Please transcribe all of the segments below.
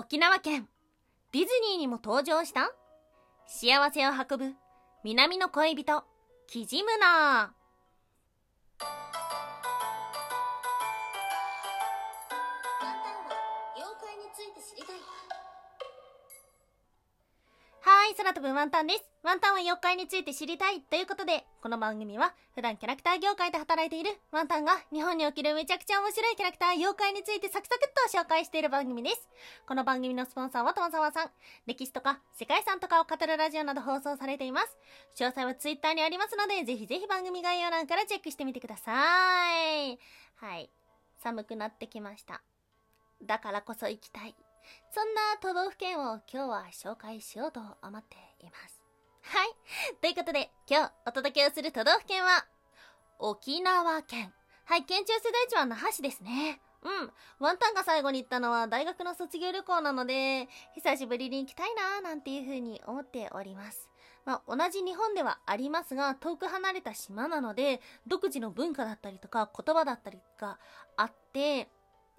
沖縄県。ディズニーにも登場した？幸せを運ぶ南の恋人キジムナー。はい、空飛ぶワンタンです。ワンタンは妖怪について知りたいということで、この番組は普段キャラクター業界で働いているワンタンが日本におけるめちゃくちゃ面白いキャラクター妖怪についてサクサクっと紹介している番組です。この番組のスポンサーは友沢さん。歴史とか世界遺産とかを語るラジオなど放送されています。詳細はツイッターにありますので、ぜひぜひ番組概要欄からチェックしてみてください。はい。寒くなってきました。だからこそ行きたい。そんな都道府県を今日は紹介しようと思っています。はい。ということで、今日お届けをする都道府県は、沖縄県。はい、県庁世代地は那覇市ですね。うん。ワンタンが最後に行ったのは大学の卒業旅行なので、久しぶりに行きたいなーなんていう風に思っております。まあ、同じ日本ではありますが、遠く離れた島なので、独自の文化だったりとか言葉だったりがあって、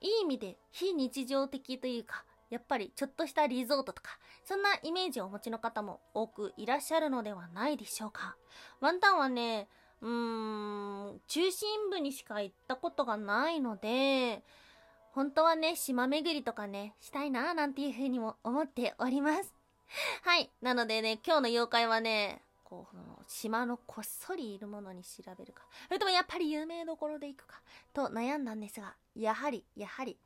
いい意味で非日常的というか、やっぱりちょっとしたリゾートとか、そんなイメージをお持ちの方も多くいらっしゃるのではないでしょうか。ワンタンはね、うーん、中心部にしか行ったことがないので、本当はね、島巡りとかね、したいななんていうふうにも思っております。はい。なのでね、今日の妖怪はね、こう、島のこっそりいるものに調べるか、それともやっぱり有名どころで行くか、と悩んだんですが、やはり、やはり、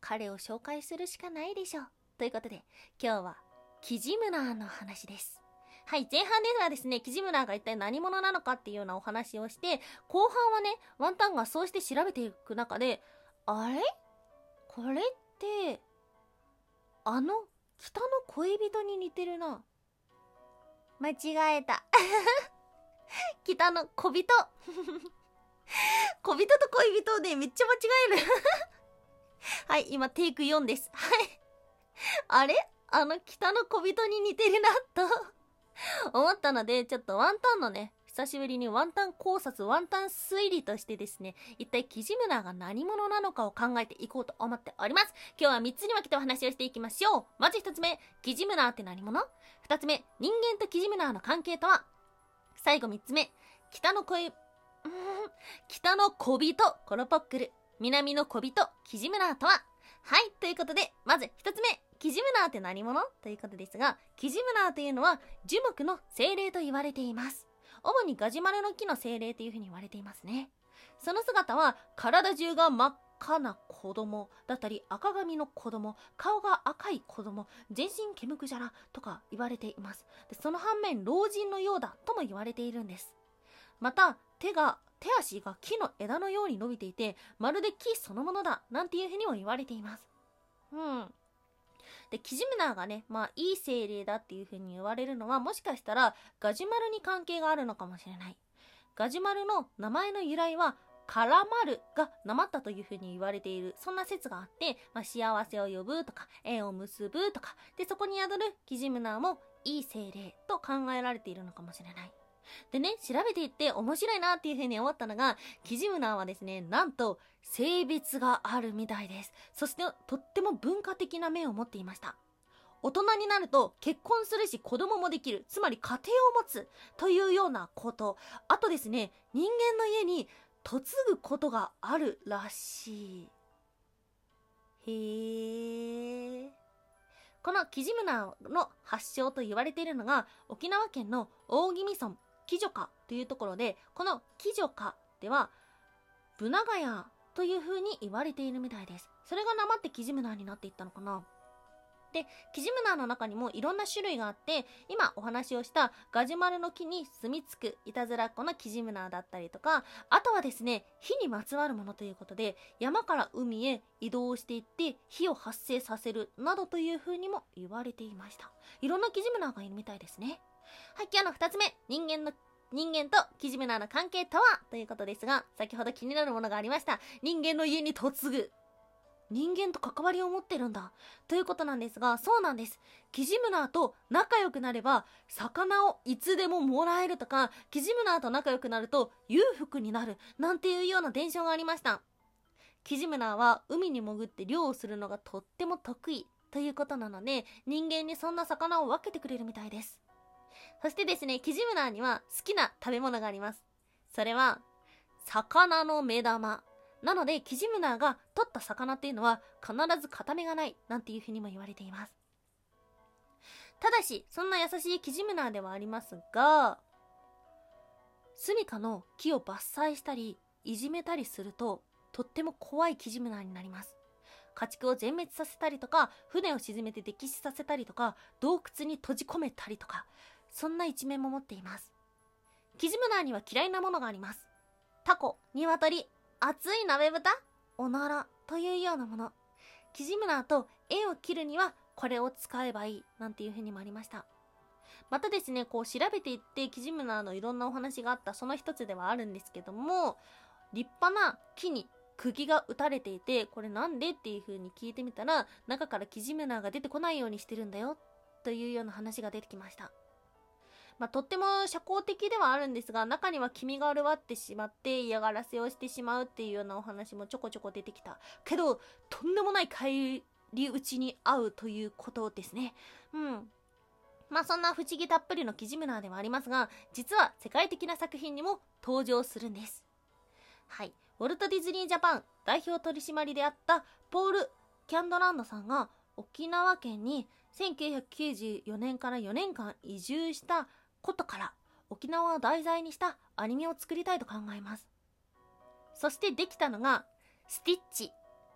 彼を紹介するしかないでしょう。ということで、今日は、キジムナーの話です。はい、前半ではですね、キジムナーが一体何者なのかっていうようなお話をして、後半はね、ワンタンがそうして調べていく中で、あれ？これって、あの、北の恋人に似てるな。間違えた。北の小人。小人と恋人でめっちゃ間違える。はい、今テイク4です。はい。あれ？あの北の小人に似てるな、と思ったので、ちょっとワンタンのね、久しぶりにワンタン考察、ワンタン推理としてですね、一体キジムナーが何者なのかを考えていこうと思っております。今日は3つに分けてお話をしていきましょう。まず1つ目、キジムナーって何者 ?2 つ目、人間とキジムナーの関係とは？最後3つ目、北の恋、北の小人、コロポックル。南の小人、キジムナーとははい、ということで、まず一つ目、キジムナーって何者？ということですが、キジムナーというのは樹木の精霊と言われています。主にガジュマルの木の精霊というふうに言われていますね。その姿は体中が真っ赤な子供だったり赤髪の子供、顔が赤い子供、全身毛むくじゃらとか言われています。でその反面、老人のようだとも言われているんです。また、手が手足が木の枝のように伸びていて、まるで木そのものだ、なんていうふうにも言われています。うん。で、キジムナーがね、まあ、いい精霊だっていうふうに言われるのは、もしかしたら、ガジュマルに関係があるのかもしれない。ガジュマルの名前の由来は、カラマルがなまったというふうに言われている、そんな説があって、まあ、幸せを呼ぶとか、縁を結ぶとか、で、そこに宿るキジムナーも、いい精霊と考えられているのかもしれない。でね、調べていって面白いなっていうふうに思ったのが、キジムナーはですね、なんと性別があるみたいです。そしてとっても文化的な面を持っていました。大人になると結婚するし子供もできる。つまり家庭を持つというようなこと。あとですね、人間の家に嫁ぐことがあるらしい。へー。このキジムナーの発祥と言われているのが沖縄県の大宜味村キジョカというところで、このキジョカでは、ブナガヤという風に言われているみたいです。それがなまってキジムナーになっていったのかな。で、キジムナーの中にもいろんな種類があって、今お話をしたガジュマルの木に住み着くいたずらっ子のキジムナーだったりとか、あとはですね、火にまつわるものということで、山から海へ移動していって火を発生させるなどという風にも言われていました。いろんなキジムナーがいるみたいですね。はい、今日の二つ目、人間の人間とキジムナーの関係とは？ということですが、先ほど気になるものがありました。人間の家に嫁ぐ。人間と関わりを持ってるんだ。ということなんですが、そうなんです。キジムナーと仲良くなれば、魚をいつでももらえるとか、キジムナーと仲良くなると裕福になる。なんていうような伝承がありました。キジムナーは海に潜って漁をするのがとっても得意ということなので、人間にそんな魚を分けてくれるみたいです。そしてですね、キジムナーには好きな食べ物があります。それは、魚の目玉。なので、キジムナーが取った魚っていうのは必ず片目がないなんていうふうにも言われています。ただし、そんな優しいキジムナーではありますが、スミカの木を伐採したり、いじめたりすると、とっても怖いキジムナーになります。家畜を全滅させたりとか、船を沈めて溺死させたりとか、洞窟に閉じ込めたりとか、そんな一面も持っています。キジムナーには嫌いなものがあります。タコ、ニワトリ、熱い鍋豚、おならというようなもの。キジムナーと縁を切るにはこれを使えばいいなんていう風にもありました。またですね、こう調べていってキジムナーのいろんなお話があったその一つではあるんですけども、立派な木に釘が打たれていて、これなんでっていう風に聞いてみたら、中からキジムナーが出てこないようにしてるんだよ、というような話が出てきました。まあ、とっても社交的ではあるんですが、中には気味が悪わってしまって嫌がらせをしてしまうっていうようなお話もちょこちょこ出てきた。けど、とんでもない返り討ちに遭うということですね。うん。まあそんな不思議たっぷりのキジムナーではありますが、実は世界的な作品にも登場するんです。はい。ウォルト・ディズニー・ジャパン代表取締りであったポール・キャンドランドさんが沖縄県に1994年から4年間移住したことから沖縄を題材にしたアニメを作りたいと考えます。そしてできたのがスティッチ。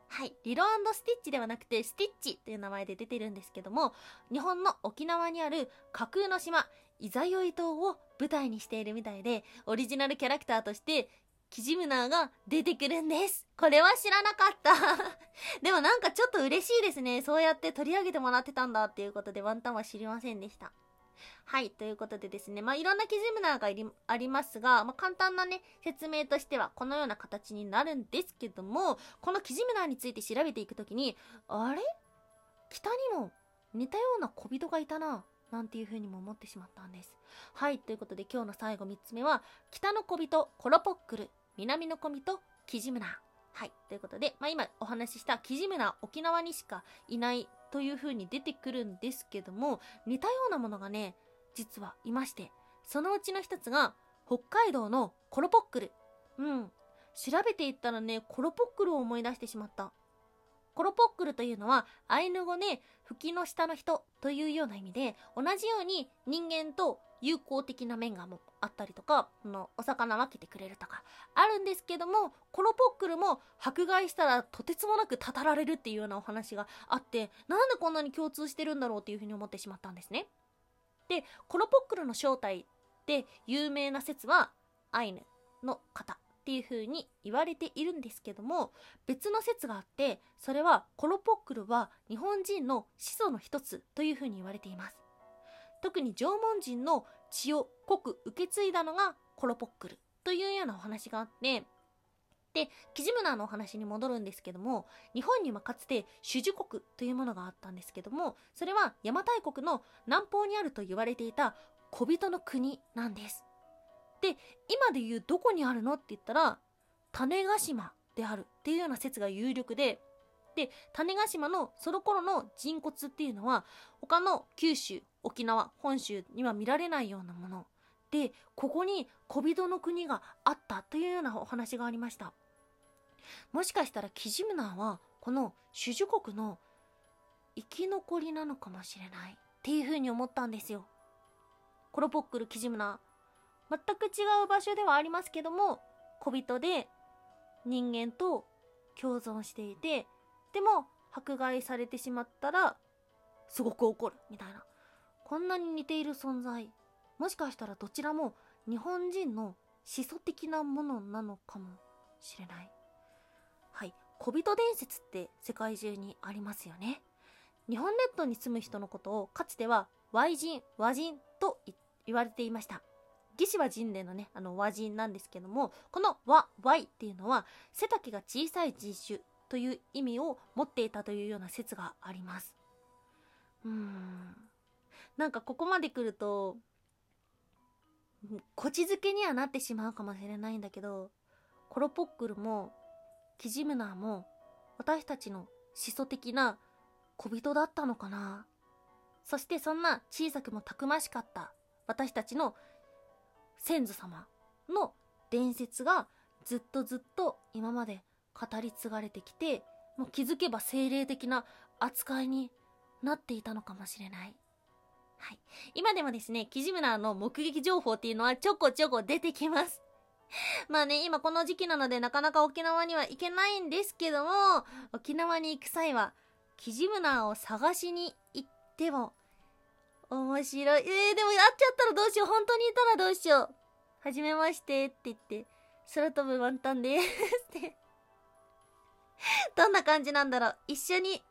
はい。リロスティッチではなくてスティッチという名前で出てるんですけども、日本の沖縄にある架空の島、イザヨイ島を舞台にしているみたいで、オリジナルキャラクターとしてキジムナーが出てくるんです。これは知らなかった でもなんかちょっと嬉しいですね。そうやって取り上げてもらってたんだっていうことでワンタンは知りませんでした。はい、ということでですね、まあ、いろんなキジムナーがありますが、まあ、簡単なね、説明としてはこのような形になるんですけども、このキジムナーについて調べていくときに、あれ？北にも似たような小人がいたな。なんていう風にも思ってしまったんです。はい、ということで今日の最後3つ目は、北の小人、コロポックル南の小人、キジムナー。はい。ということで、まあ、今お話ししたキジムナー、沖縄にしかいないという風に出てくるんですけども、似たようなものがね、実はいまして、そのうちの一つが、北海道のコロポックル。うん。調べていったらね、コロポックルを思い出してしまった。コロポックルというのは、アイヌ語で、吹きの下の人というような意味で、同じように人間と友好的な面がもあったりとか、のお魚分けてくれるとか、あるんですけども、コロポックルも迫害したらとてつもなくたたられるっていうようなお話があって、なんでこんなに共通してるんだろうっていうふうに思ってしまったんですね。で、コロポックルの正体で有名な説は、アイヌの方っていう風に言われているんですけども別の説があってそれはコロポックルは日本人の始祖の一つという風に言われています特に縄文人の血を濃く受け継いだのがコロポックルというようなお話があってで、キジムナーのお話に戻るんですけども、日本にはかつて種樹国というものがあったんですけども、それは邪馬台国の南方にあると言われていた小人の国なんです。で、今で言うどこにあるのって言ったら、種子島であるっていうような説が有力で、で、種子島のその頃の人骨っていうのは、他の九州、沖縄、本州には見られないようなもの。で、ここに小人の国があったというようなお話がありました。もしかしたらキジムナーは、この種樹国の生き残りなのかもしれないっていうふうに思ったんですよ。コロポックルキジムナー。全く違う場所ではありますけども、小人で人間と共存していて、でも迫害されてしまったらすごく怒るみたいなこんなに似ている存在。もしかしたらどちらも日本人の始祖的なものなのかもしれない。はい。小人伝説って世界中にありますよね。日本列島に住む人のことをかつては Y 人和人と言われていました。義士は人類のね、あの和人なんですけども、この和、Y っていうのは、背丈が小さい人種という意味を持っていたというような説があります。うーん。なんかここまで来ると、こちづけにはなってしまうかもしれないんだけど、コロポックルもキジムナーも私たちの始祖的な小人だったのかなそしてそんな小さくもたくましかった私たちの先祖様の伝説がずっとずっと今まで語り継がれてきてもう気づけば精霊的な扱いになっていたのかもしれない。はい。今でもですね、キジムナーの目撃情報っていうのはちょこちょこ出てきます。まあね、今この時期なのでなかなか沖縄には行けないんですけども、沖縄に行く際は、キジムナーを探しに行っても、面白い。えー、でも会っちゃったらどうしよう。本当にいたらどうしよう。はじめましてって言って、空飛ぶワンタンですって どんな感じなんだろう。一緒に、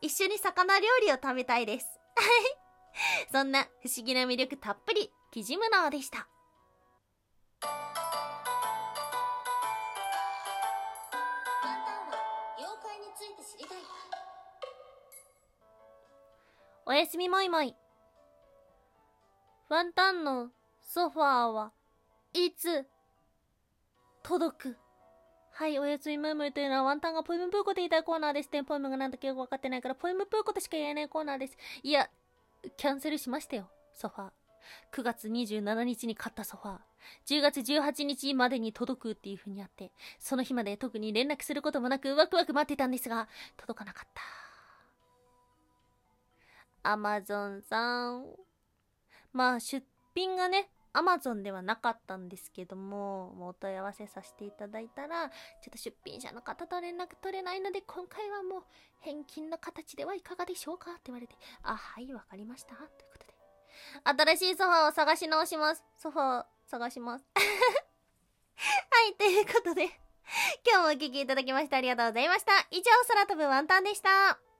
一緒に魚料理を食べたいです。はい。そんな不思議な魅力たっぷり、キジムナーでした。おやすみもいもい。ワンタンのソファーはいつ届く？はい、おやすみむいむいというのはワンタンがポエムプーコで言いたいコーナーですね。ポエムがなんだかよくわかってないから、ポエムプーコとしか言えないコーナーです。いや、キャンセルしましたよ、ソファー。9月27日に買ったソファー。10月18日までに届くっていう風にあって、その日まで特に連絡することもなくワクワク待ってたんですが、届かなかった。アマゾンさん。まあ、出品がね、アマゾンではなかったんですけども、もうお問い合わせさせていただいたら、ちょっと出品者の方と連絡取れないので、今回はもう返金の形ではいかがでしょうかって言われて、あ、はい、わかりました。ということで。新しいソファーを探し直します。ソファー探します。はい、ということで、今日もお聴きいただきましてありがとうございました。以上、空飛ぶワンタンでした。